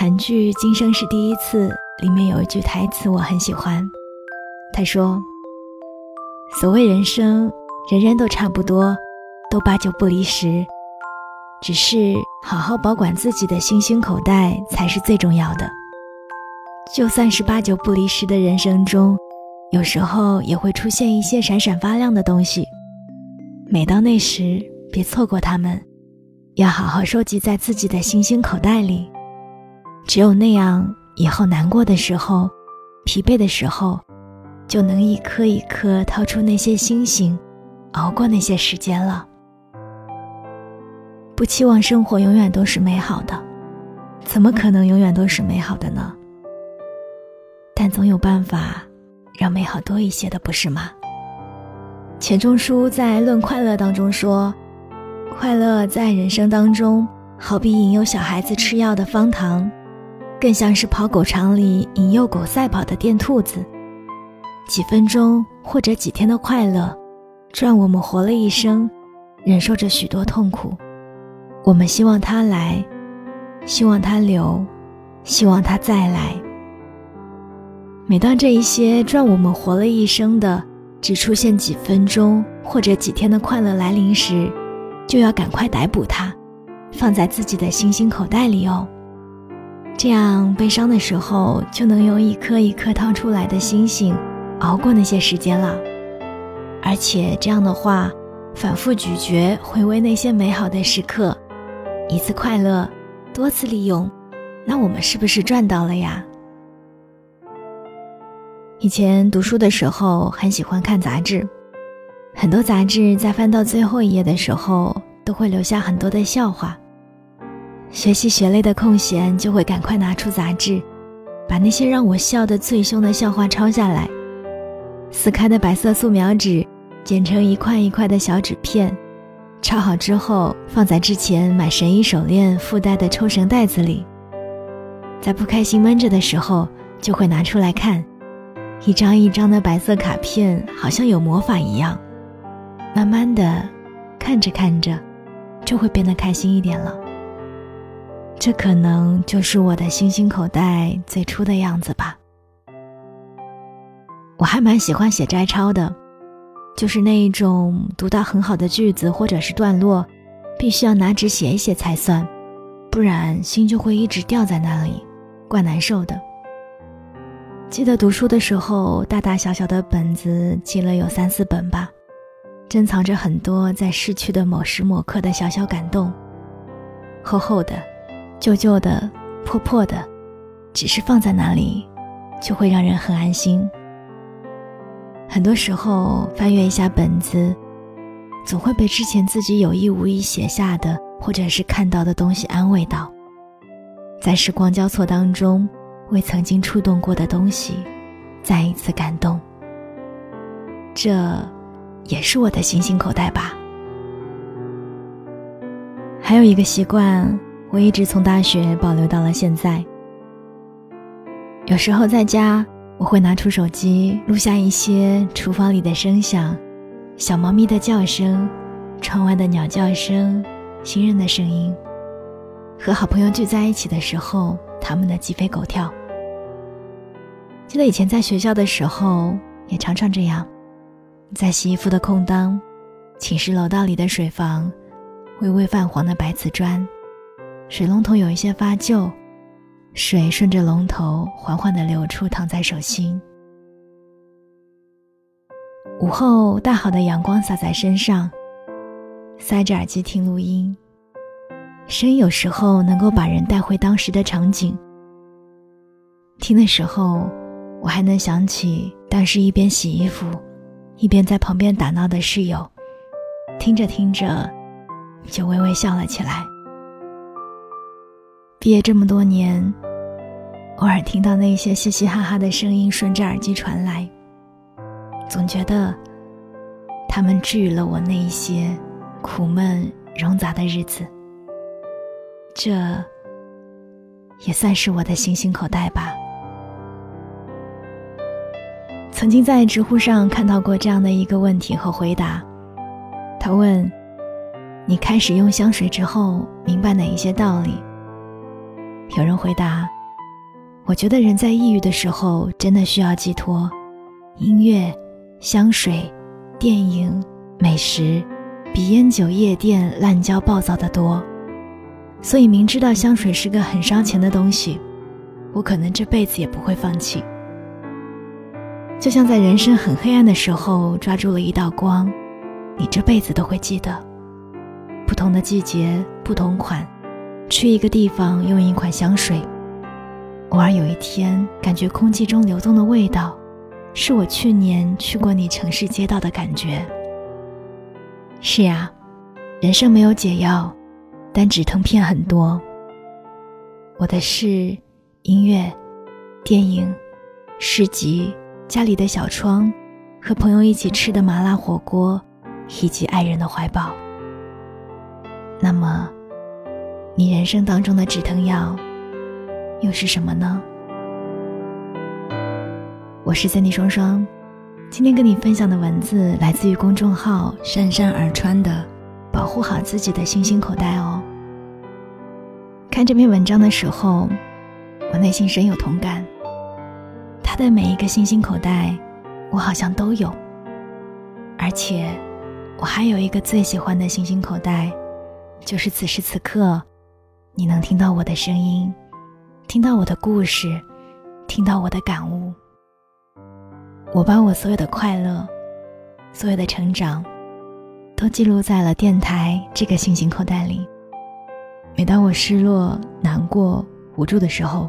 韩剧《今生是第一次》里面有一句台词我很喜欢，他说：“所谓人生，人人都差不多，都八九不离十，只是好好保管自己的星星口袋才是最重要的。就算是八九不离十的人生中，有时候也会出现一些闪闪发亮的东西，每到那时，别错过它们，要好好收集在自己的星星口袋里。”只有那样，以后难过的时候、疲惫的时候，就能一颗一颗掏出那些星星，熬过那些时间了。不期望生活永远都是美好的，怎么可能永远都是美好的呢？但总有办法让美好多一些的，不是吗？钱钟书在《论快乐》当中说：“快乐在人生当中，好比引诱小孩子吃药的方糖。”更像是跑狗场里引诱狗赛跑的电兔子，几分钟或者几天的快乐，赚我们活了一生，忍受着许多痛苦。我们希望他来，希望他留，希望他再来。每当这一些赚我们活了一生的，只出现几分钟或者几天的快乐来临时，就要赶快逮捕它，放在自己的星星口袋里哦。这样悲伤的时候，就能用一颗一颗掏出来的星星，熬过那些时间了。而且这样的话，反复咀嚼、回味那些美好的时刻，一次快乐，多次利用，那我们是不是赚到了呀？以前读书的时候，很喜欢看杂志，很多杂志在翻到最后一页的时候，都会留下很多的笑话。学习学累的空闲，就会赶快拿出杂志，把那些让我笑得最凶的笑话抄下来，撕开的白色素描纸剪成一块一块的小纸片，抄好之后放在之前买神医手链附带的抽绳袋子里。在不开心闷着的时候，就会拿出来看，一张一张的白色卡片，好像有魔法一样，慢慢的，看着看着，就会变得开心一点了。这可能就是我的星星口袋最初的样子吧。我还蛮喜欢写摘抄的，就是那一种读到很好的句子或者是段落，必须要拿纸写一写才算，不然心就会一直吊在那里，怪难受的。记得读书的时候，大大小小的本子记了有三四本吧，珍藏着很多在逝去的某时某刻的小小感动，厚厚的。旧旧的、破破的，只是放在那里，就会让人很安心。很多时候翻阅一下本子，总会被之前自己有意无意写下的，或者是看到的东西安慰到，在时光交错当中，为曾经触动过的东西再一次感动。这，也是我的星星口袋吧。还有一个习惯。我一直从大学保留到了现在。有时候在家，我会拿出手机录下一些厨房里的声响，小猫咪的叫声，窗外的鸟叫声，行人的声音，和好朋友聚在一起的时候，他们的鸡飞狗跳。记得以前在学校的时候，也常常这样，在洗衣服的空当，寝室楼道里的水房，微微泛黄的白瓷砖。水龙头有一些发旧，水顺着龙头缓缓的流出，躺在手心。午后，大好的阳光洒在身上，塞着耳机听录音，声音有时候能够把人带回当时的场景。听的时候，我还能想起当时一边洗衣服，一边在旁边打闹的室友，听着听着，就微微笑了起来。毕业这么多年，偶尔听到那些嘻嘻哈哈的声音顺着耳机传来，总觉得他们治愈了我那一些苦闷冗杂的日子。这也算是我的星星口袋吧。曾经在知乎上看到过这样的一个问题和回答，他问：“你开始用香水之后，明白哪一些道理？”有人回答：“我觉得人在抑郁的时候，真的需要寄托，音乐、香水、电影、美食，比烟酒夜店滥交暴躁的多。所以明知道香水是个很烧钱的东西，我可能这辈子也不会放弃。就像在人生很黑暗的时候抓住了一道光，你这辈子都会记得。不同的季节，不同款。”去一个地方用一款香水，偶尔有一天感觉空气中流动的味道，是我去年去过你城市街道的感觉。是呀，人生没有解药，但止疼片很多。我的是音乐、电影、市集、家里的小窗，和朋友一起吃的麻辣火锅，以及爱人的怀抱。那么。你人生当中的止疼药，又是什么呢？我是森 y 双双，今天跟你分享的文字来自于公众号“姗姗而穿”的“保护好自己的星星口袋”哦。看这篇文章的时候，我内心深有同感。他的每一个星星口袋，我好像都有。而且，我还有一个最喜欢的星星口袋，就是此时此刻。你能听到我的声音，听到我的故事，听到我的感悟。我把我所有的快乐，所有的成长，都记录在了电台这个星星口袋里。每当我失落、难过、无助的时候，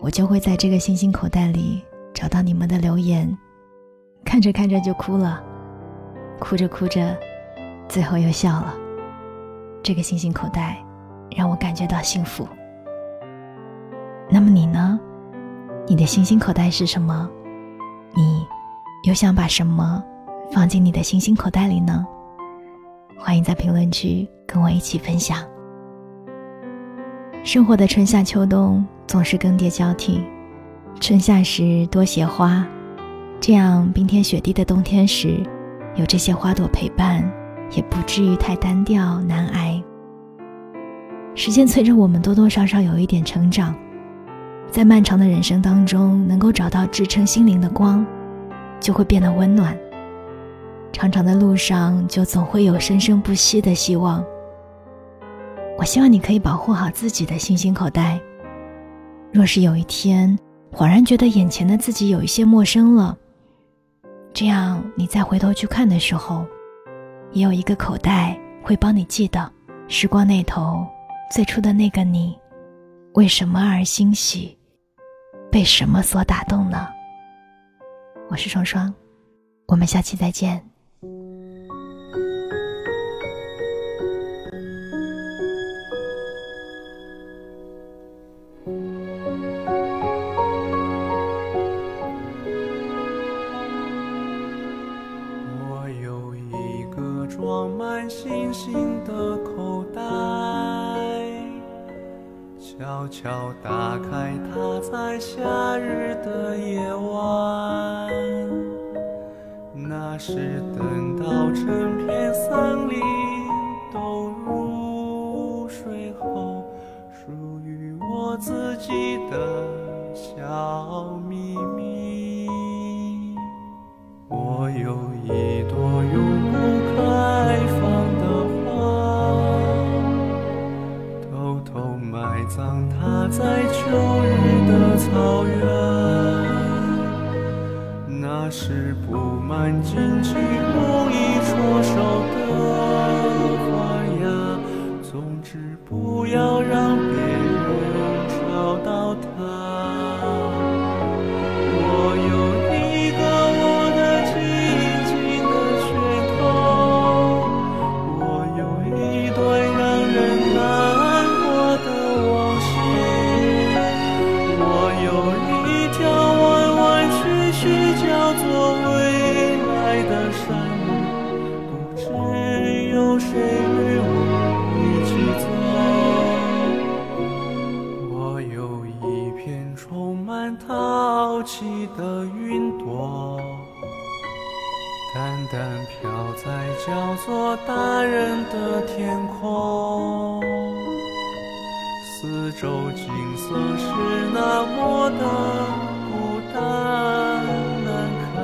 我就会在这个星星口袋里找到你们的留言，看着看着就哭了，哭着哭着，最后又笑了。这个星星口袋。让我感觉到幸福。那么你呢？你的星星口袋是什么？你又想把什么放进你的星星口袋里呢？欢迎在评论区跟我一起分享。生活的春夏秋冬总是更迭交替，春夏时多些花，这样冰天雪地的冬天时，有这些花朵陪伴，也不至于太单调难挨。时间催着我们多多少少有一点成长，在漫长的人生当中，能够找到支撑心灵的光，就会变得温暖。长长的路上，就总会有生生不息的希望。我希望你可以保护好自己的星星口袋。若是有一天恍然觉得眼前的自己有一些陌生了，这样你再回头去看的时候，也有一个口袋会帮你记得时光那头。最初的那个你，为什么而欣喜？被什么所打动呢？我是双双，我们下期再见。打开它，在夏日的夜晚，那是等到整片森林都入睡后，属于我自己的小满荆棘、大人的天空四周景色是那么的孤单难看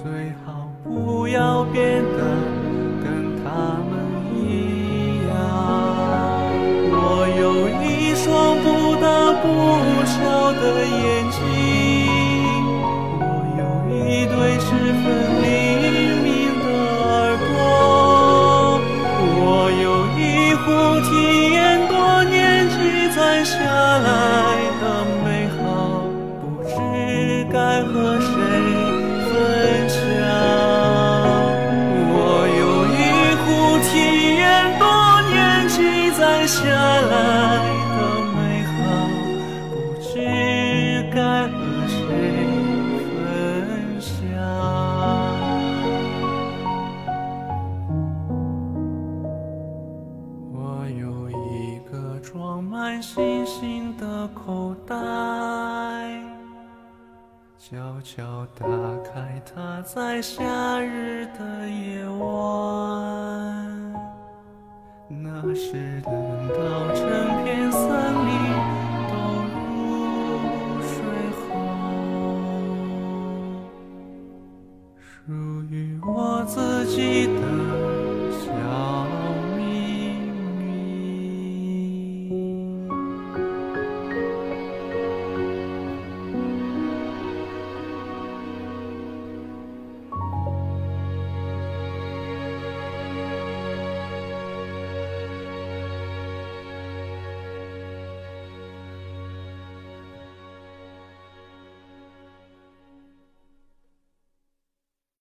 最好不要变得那日的夜晚那时等到整片森林。